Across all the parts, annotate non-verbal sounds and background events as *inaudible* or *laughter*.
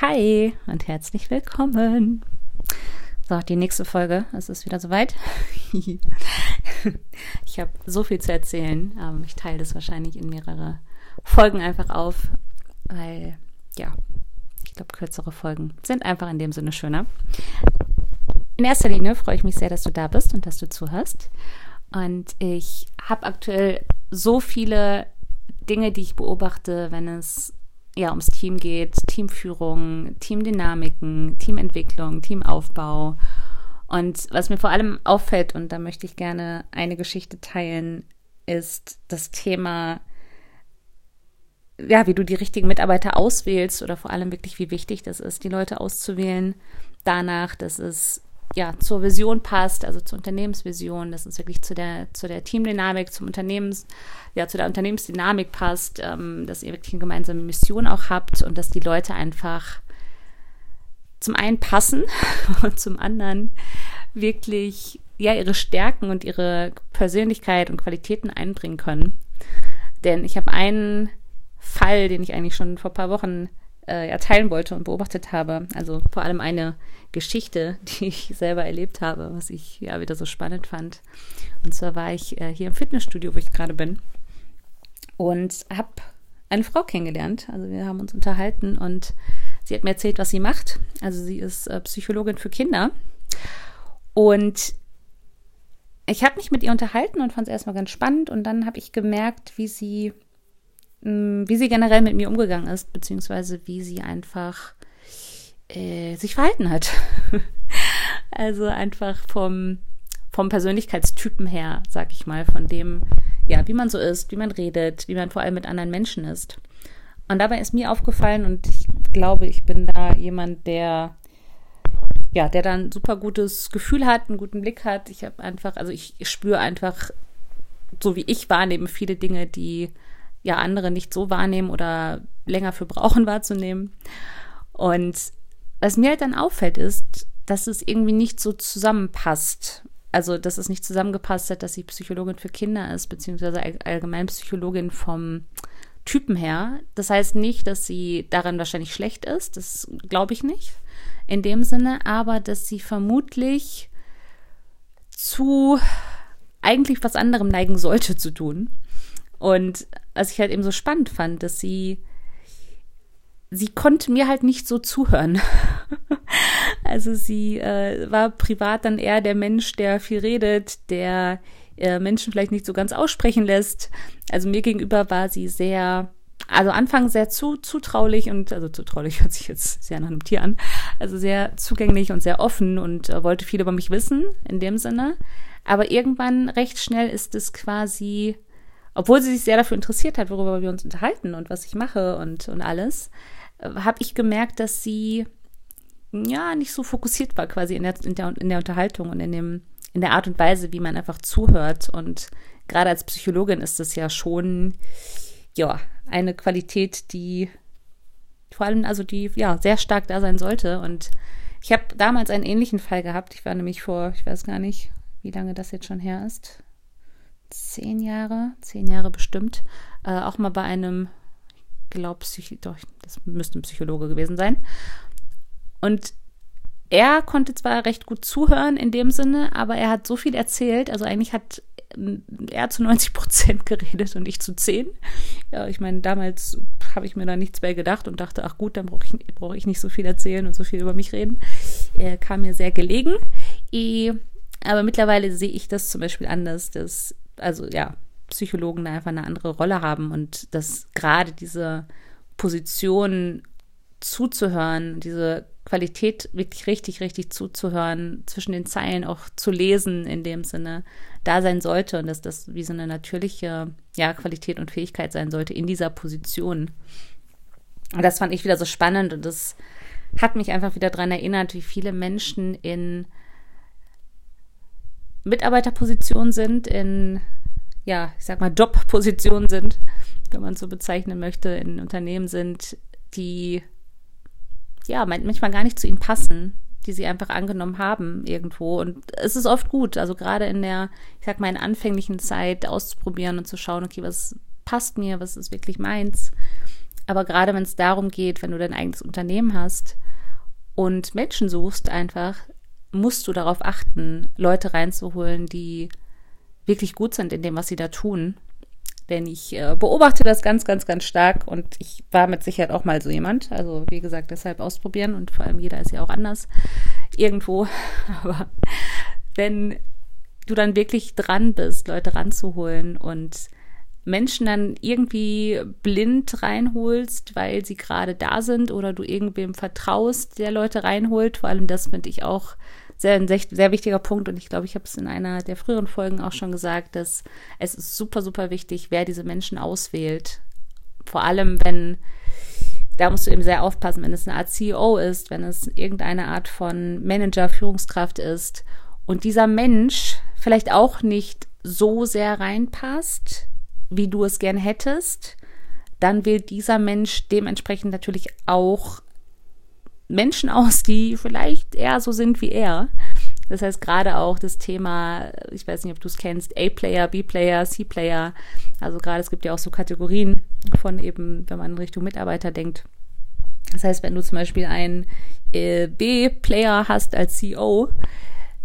Hi und herzlich willkommen. So, die nächste Folge, es ist wieder soweit. *laughs* ich habe so viel zu erzählen. Ähm, ich teile das wahrscheinlich in mehrere Folgen einfach auf, weil, ja, ich glaube, kürzere Folgen sind einfach in dem Sinne schöner. In erster Linie freue ich mich sehr, dass du da bist und dass du zuhörst. Und ich habe aktuell so viele Dinge, die ich beobachte, wenn es ja ums Team geht, Teamführung, Teamdynamiken, Teamentwicklung, Teamaufbau. Und was mir vor allem auffällt, und da möchte ich gerne eine Geschichte teilen, ist das Thema, ja, wie du die richtigen Mitarbeiter auswählst oder vor allem wirklich, wie wichtig das ist, die Leute auszuwählen. Danach, dass es ja zur Vision passt, also zur Unternehmensvision, dass es wirklich zu der, zu der Teamdynamik, zum Unternehmens, ja, zu der Unternehmensdynamik passt, ähm, dass ihr wirklich eine gemeinsame Mission auch habt und dass die Leute einfach zum einen passen *laughs* und zum anderen wirklich ja ihre Stärken und ihre Persönlichkeit und Qualitäten einbringen können. Denn ich habe einen Fall, den ich eigentlich schon vor ein paar Wochen äh, erteilen wollte und beobachtet habe. Also vor allem eine Geschichte, *laughs* die ich selber erlebt habe, was ich ja wieder so spannend fand. Und zwar war ich äh, hier im Fitnessstudio, wo ich gerade bin, und habe eine Frau kennengelernt. Also wir haben uns unterhalten und sie hat mir erzählt, was sie macht. Also sie ist äh, Psychologin für Kinder. Und ich habe mich mit ihr unterhalten und fand es erstmal ganz spannend. Und dann habe ich gemerkt, wie sie wie sie generell mit mir umgegangen ist, beziehungsweise wie sie einfach äh, sich verhalten hat. *laughs* also einfach vom, vom Persönlichkeitstypen her, sag ich mal, von dem, ja, wie man so ist, wie man redet, wie man vor allem mit anderen Menschen ist. Und dabei ist mir aufgefallen und ich glaube, ich bin da jemand, der ja, der dann super gutes Gefühl hat, einen guten Blick hat. Ich habe einfach, also ich, ich spüre einfach, so wie ich wahrnehme, viele Dinge, die ja andere nicht so wahrnehmen oder länger für brauchen *laughs* wahrzunehmen. Und was mir halt dann auffällt, ist, dass es irgendwie nicht so zusammenpasst. Also, dass es nicht zusammengepasst hat, dass sie Psychologin für Kinder ist, beziehungsweise allgemein Psychologin vom Typen her. Das heißt nicht, dass sie daran wahrscheinlich schlecht ist, das glaube ich nicht in dem Sinne, aber dass sie vermutlich zu eigentlich was anderem neigen sollte zu tun. Und was ich halt eben so spannend fand, dass sie, sie konnte mir halt nicht so zuhören. *laughs* also sie äh, war privat dann eher der Mensch, der viel redet, der äh, Menschen vielleicht nicht so ganz aussprechen lässt. Also mir gegenüber war sie sehr, also anfangs sehr zu, zutraulich und, also zutraulich *laughs* hört sich jetzt sehr nach einem Tier an, also sehr zugänglich und sehr offen und äh, wollte viel über mich wissen, in dem Sinne. Aber irgendwann recht schnell ist es quasi obwohl sie sich sehr dafür interessiert hat, worüber wir uns unterhalten und was ich mache und, und alles, äh, habe ich gemerkt, dass sie ja nicht so fokussiert war quasi in der, in der, in der Unterhaltung und in, dem, in der Art und Weise, wie man einfach zuhört. Und gerade als Psychologin ist das ja schon ja eine Qualität, die vor allem also die ja sehr stark da sein sollte. Und ich habe damals einen ähnlichen Fall gehabt. Ich war nämlich vor, ich weiß gar nicht, wie lange das jetzt schon her ist zehn Jahre, zehn Jahre bestimmt, äh, auch mal bei einem, glaube doch, das müsste ein Psychologe gewesen sein. Und er konnte zwar recht gut zuhören in dem Sinne, aber er hat so viel erzählt. Also eigentlich hat er zu 90 Prozent *laughs* geredet und ich zu 10. Ja, ich meine, damals habe ich mir da nichts mehr gedacht und dachte, ach gut, dann brauche ich, brauch ich nicht so viel erzählen und so viel über mich reden. Er kam mir sehr gelegen. Aber mittlerweile sehe ich das zum Beispiel anders, dass also ja, Psychologen da einfach eine andere Rolle haben und dass gerade diese Position zuzuhören, diese Qualität wirklich richtig, richtig zuzuhören, zwischen den Zeilen auch zu lesen in dem Sinne da sein sollte und dass das wie so eine natürliche ja, Qualität und Fähigkeit sein sollte in dieser Position. Und das fand ich wieder so spannend und das hat mich einfach wieder daran erinnert, wie viele Menschen in Mitarbeiterpositionen sind, in, ja, ich sag mal, Jobpositionen sind, wenn man es so bezeichnen möchte, in Unternehmen sind, die, ja, manchmal gar nicht zu ihnen passen, die sie einfach angenommen haben irgendwo. Und es ist oft gut, also gerade in der, ich sag mal, in anfänglichen Zeit auszuprobieren und zu schauen, okay, was passt mir, was ist wirklich meins. Aber gerade wenn es darum geht, wenn du dein eigenes Unternehmen hast und Menschen suchst, einfach musst du darauf achten, Leute reinzuholen, die wirklich gut sind in dem, was sie da tun. Denn ich äh, beobachte das ganz, ganz, ganz stark und ich war mit Sicherheit auch mal so jemand. Also wie gesagt, deshalb ausprobieren und vor allem jeder ist ja auch anders irgendwo. *laughs* Aber wenn du dann wirklich dran bist, Leute ranzuholen und Menschen dann irgendwie blind reinholst, weil sie gerade da sind oder du irgendwem vertraust, der Leute reinholt. Vor allem das finde ich auch sehr, ein sehr, sehr wichtiger Punkt und ich glaube, ich habe es in einer der früheren Folgen auch schon gesagt, dass es ist super, super wichtig, wer diese Menschen auswählt. Vor allem, wenn, da musst du eben sehr aufpassen, wenn es eine Art CEO ist, wenn es irgendeine Art von Manager, Führungskraft ist und dieser Mensch vielleicht auch nicht so sehr reinpasst, wie du es gern hättest, dann wählt dieser Mensch dementsprechend natürlich auch Menschen aus, die vielleicht eher so sind wie er. Das heißt, gerade auch das Thema, ich weiß nicht, ob du es kennst, A-Player, B-Player, C-Player. Also gerade es gibt ja auch so Kategorien von eben, wenn man in Richtung Mitarbeiter denkt. Das heißt, wenn du zum Beispiel einen äh, B-Player hast als CEO,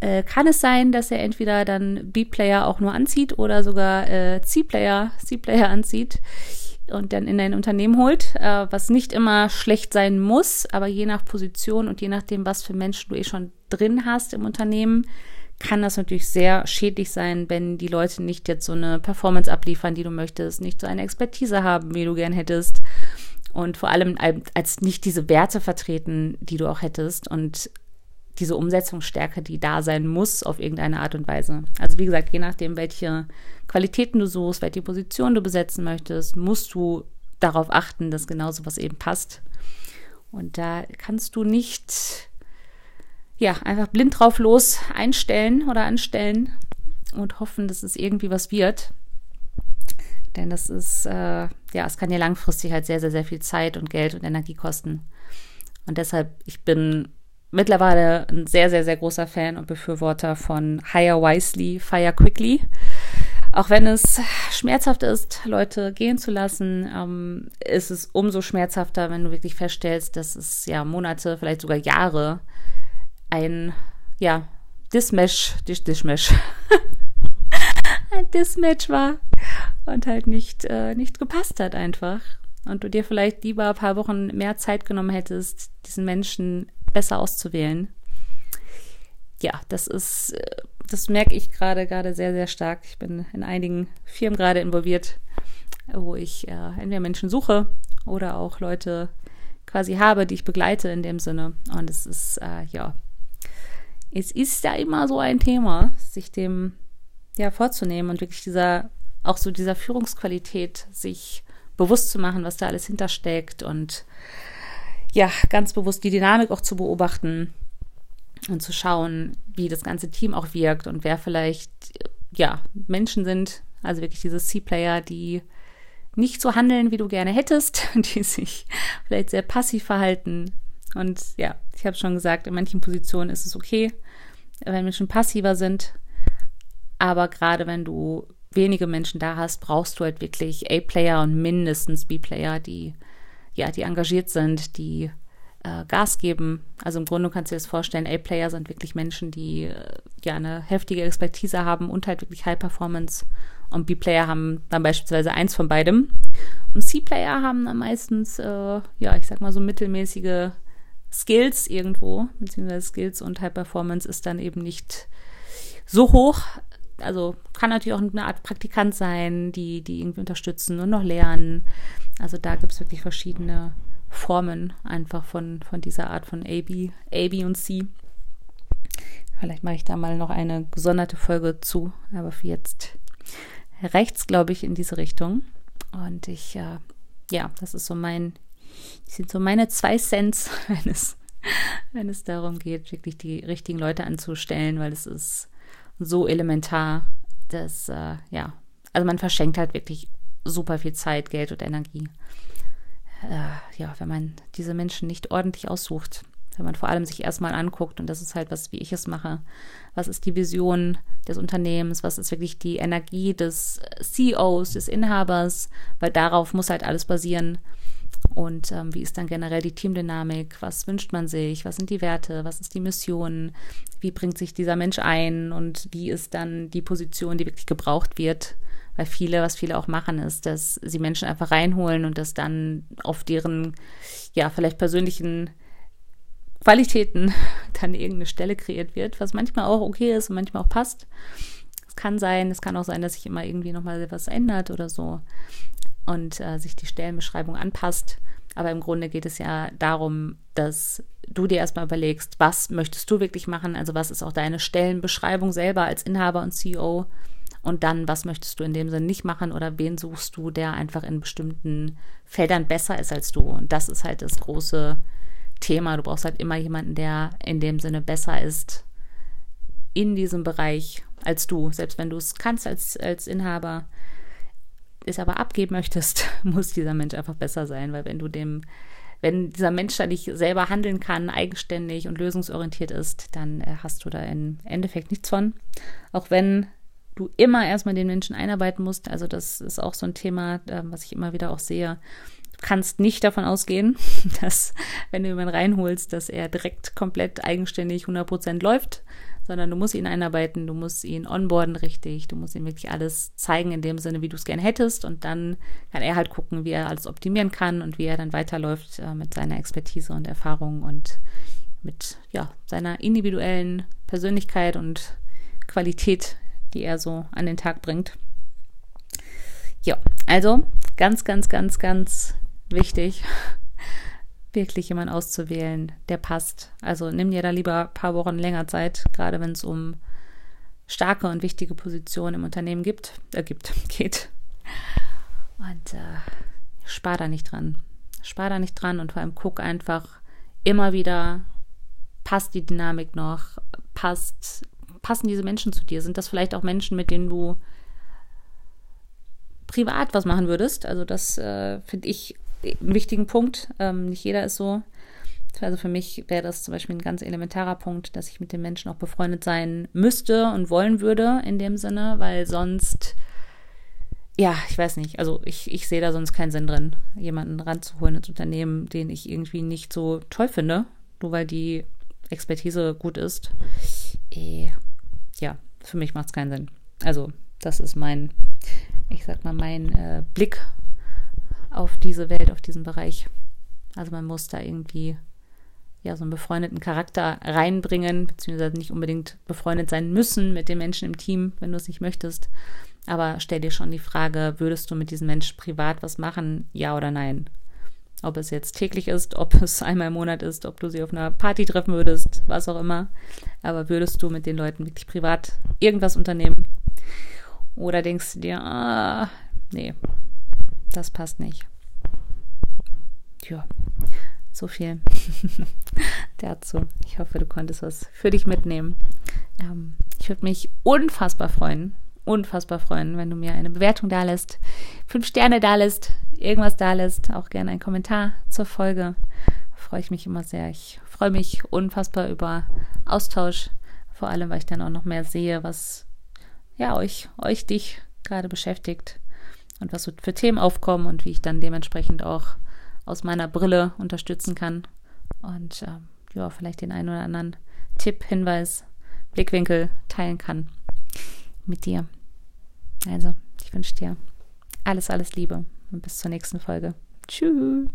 äh, kann es sein, dass er entweder dann B-Player auch nur anzieht oder sogar äh, C-Player, C-Player anzieht und dann in dein Unternehmen holt, äh, was nicht immer schlecht sein muss, aber je nach Position und je nachdem, was für Menschen du eh schon drin hast im Unternehmen, kann das natürlich sehr schädlich sein, wenn die Leute nicht jetzt so eine Performance abliefern, die du möchtest, nicht so eine Expertise haben, wie du gern hättest und vor allem als nicht diese Werte vertreten, die du auch hättest. Und diese Umsetzungsstärke, die da sein muss auf irgendeine Art und Weise. Also wie gesagt, je nachdem, welche Qualitäten du suchst, welche Position du besetzen möchtest, musst du darauf achten, dass genauso was eben passt. Und da kannst du nicht ja einfach blind drauf los einstellen oder anstellen und hoffen, dass es irgendwie was wird. Denn das ist, äh, ja, es kann ja langfristig halt sehr, sehr, sehr viel Zeit und Geld und Energie kosten. Und deshalb, ich bin mittlerweile ein sehr, sehr, sehr großer Fan und Befürworter von Hire Wisely, Fire Quickly. Auch wenn es schmerzhaft ist, Leute gehen zu lassen, ähm, ist es umso schmerzhafter, wenn du wirklich feststellst, dass es ja Monate, vielleicht sogar Jahre ein, ja, Dismesh, Dish, Dismesh, *laughs* ein Dismatch war und halt nicht, äh, nicht gepasst hat einfach. Und du dir vielleicht lieber ein paar Wochen mehr Zeit genommen hättest, diesen Menschen besser auszuwählen. Ja, das ist, äh, das merke ich gerade, gerade sehr, sehr stark. Ich bin in einigen Firmen gerade involviert, wo ich äh, entweder Menschen suche oder auch Leute quasi habe, die ich begleite in dem Sinne. Und es ist, äh, ja, es ist ja immer so ein Thema, sich dem ja vorzunehmen und wirklich dieser, auch so dieser Führungsqualität sich bewusst zu machen, was da alles hintersteckt und ja, ganz bewusst die Dynamik auch zu beobachten und zu schauen, wie das ganze Team auch wirkt und wer vielleicht, ja, Menschen sind, also wirklich diese C-Player, die nicht so handeln, wie du gerne hättest, *laughs* die sich vielleicht sehr passiv verhalten. Und ja, ich habe schon gesagt, in manchen Positionen ist es okay, wenn Menschen passiver sind. Aber gerade wenn du wenige Menschen da hast, brauchst du halt wirklich A-Player und mindestens B-Player, die ja, die engagiert sind, die äh, Gas geben. Also im Grunde kannst du dir das vorstellen, A-Player sind wirklich Menschen, die äh, ja eine heftige Expertise haben und halt wirklich High Performance. Und B-Player haben dann beispielsweise eins von beidem. Und C-Player haben dann meistens, äh, ja, ich sag mal so mittelmäßige Skills irgendwo, beziehungsweise Skills und High Performance ist dann eben nicht so hoch. Also kann natürlich auch eine Art Praktikant sein, die, die irgendwie unterstützen und noch lernen. Also da gibt es wirklich verschiedene Formen einfach von, von dieser Art von A, B, A, B und C. Vielleicht mache ich da mal noch eine gesonderte Folge zu, aber für jetzt rechts, glaube ich, in diese Richtung. Und ich, äh, ja, das ist so mein, sind so meine zwei Cents, *laughs* wenn es, wenn es darum geht, wirklich die richtigen Leute anzustellen, weil es ist so elementar, dass, äh, ja, also man verschenkt halt wirklich super viel Zeit, Geld und Energie. Äh, ja, wenn man diese Menschen nicht ordentlich aussucht, wenn man vor allem sich erstmal anguckt, und das ist halt was, wie ich es mache, was ist die Vision des Unternehmens, was ist wirklich die Energie des CEOs, des Inhabers, weil darauf muss halt alles basieren. Und ähm, wie ist dann generell die Teamdynamik? Was wünscht man sich? Was sind die Werte? Was ist die Mission? Wie bringt sich dieser Mensch ein? Und wie ist dann die Position, die wirklich gebraucht wird? Weil viele, was viele auch machen, ist, dass sie Menschen einfach reinholen und das dann auf deren, ja, vielleicht persönlichen Qualitäten *laughs* dann irgendeine Stelle kreiert wird, was manchmal auch okay ist und manchmal auch passt. Es kann sein, es kann auch sein, dass sich immer irgendwie nochmal was ändert oder so und äh, sich die Stellenbeschreibung anpasst. Aber im Grunde geht es ja darum, dass du dir erstmal überlegst, was möchtest du wirklich machen? Also was ist auch deine Stellenbeschreibung selber als Inhaber und CEO? Und dann, was möchtest du in dem Sinne nicht machen oder wen suchst du, der einfach in bestimmten Feldern besser ist als du? Und das ist halt das große Thema. Du brauchst halt immer jemanden, der in dem Sinne besser ist in diesem Bereich als du. Selbst wenn du es kannst als, als Inhaber, es aber abgeben möchtest, *laughs* muss dieser Mensch einfach besser sein, weil wenn du dem, wenn dieser Mensch da nicht selber handeln kann, eigenständig und lösungsorientiert ist, dann äh, hast du da im Endeffekt nichts von. Auch wenn du immer erstmal den Menschen einarbeiten musst. Also das ist auch so ein Thema, äh, was ich immer wieder auch sehe. Du kannst nicht davon ausgehen, *laughs* dass wenn du jemanden reinholst, dass er direkt komplett eigenständig 100% läuft, sondern du musst ihn einarbeiten, du musst ihn onboarden richtig, du musst ihm wirklich alles zeigen in dem Sinne, wie du es gerne hättest und dann kann er halt gucken, wie er alles optimieren kann und wie er dann weiterläuft äh, mit seiner Expertise und Erfahrung und mit ja, seiner individuellen Persönlichkeit und Qualität, die er so an den Tag bringt. Ja, also ganz, ganz, ganz, ganz wichtig, wirklich jemanden auszuwählen, der passt. Also nimm dir da lieber ein paar Wochen länger Zeit, gerade wenn es um starke und wichtige Positionen im Unternehmen gibt, äh, gibt, *laughs* geht. Und äh, spar da nicht dran. Spar da nicht dran und vor allem guck einfach immer wieder, passt die Dynamik noch, passt, passen diese Menschen zu dir? Sind das vielleicht auch Menschen, mit denen du privat was machen würdest? Also das äh, finde ich einen wichtigen Punkt. Ähm, nicht jeder ist so. Also für mich wäre das zum Beispiel ein ganz elementarer Punkt, dass ich mit den Menschen auch befreundet sein müsste und wollen würde in dem Sinne, weil sonst, ja, ich weiß nicht, also ich, ich sehe da sonst keinen Sinn drin, jemanden ranzuholen ins Unternehmen, den ich irgendwie nicht so toll finde, nur weil die Expertise gut ist. Äh, ja, für mich macht es keinen Sinn. Also das ist mein, ich sag mal, mein äh, Blick auf diese Welt, auf diesen Bereich. Also man muss da irgendwie ja so einen befreundeten Charakter reinbringen, beziehungsweise nicht unbedingt befreundet sein müssen mit den Menschen im Team, wenn du es nicht möchtest. Aber stell dir schon die Frage, würdest du mit diesem Menschen privat was machen, ja oder nein? Ob es jetzt täglich ist, ob *laughs* es einmal im Monat ist, ob du sie auf einer Party treffen würdest, was auch immer. Aber würdest du mit den Leuten wirklich privat irgendwas unternehmen? Oder denkst du dir, ah, nee, das passt nicht. Ja, so viel *laughs* dazu. Ich hoffe, du konntest was für dich mitnehmen. Ähm, ich würde mich unfassbar freuen, unfassbar freuen, wenn du mir eine Bewertung da lässt, fünf Sterne da lässt, irgendwas da lässt, auch gerne einen Kommentar zur Folge. Freue ich mich immer sehr. Ich freue mich unfassbar über Austausch, vor allem, weil ich dann auch noch mehr sehe, was ja euch, euch, dich gerade beschäftigt und was für Themen aufkommen und wie ich dann dementsprechend auch aus meiner Brille unterstützen kann. Und äh, ja, vielleicht den einen oder anderen Tipp, Hinweis, Blickwinkel teilen kann mit dir. Also, ich wünsche dir alles, alles Liebe und bis zur nächsten Folge. Tschüss.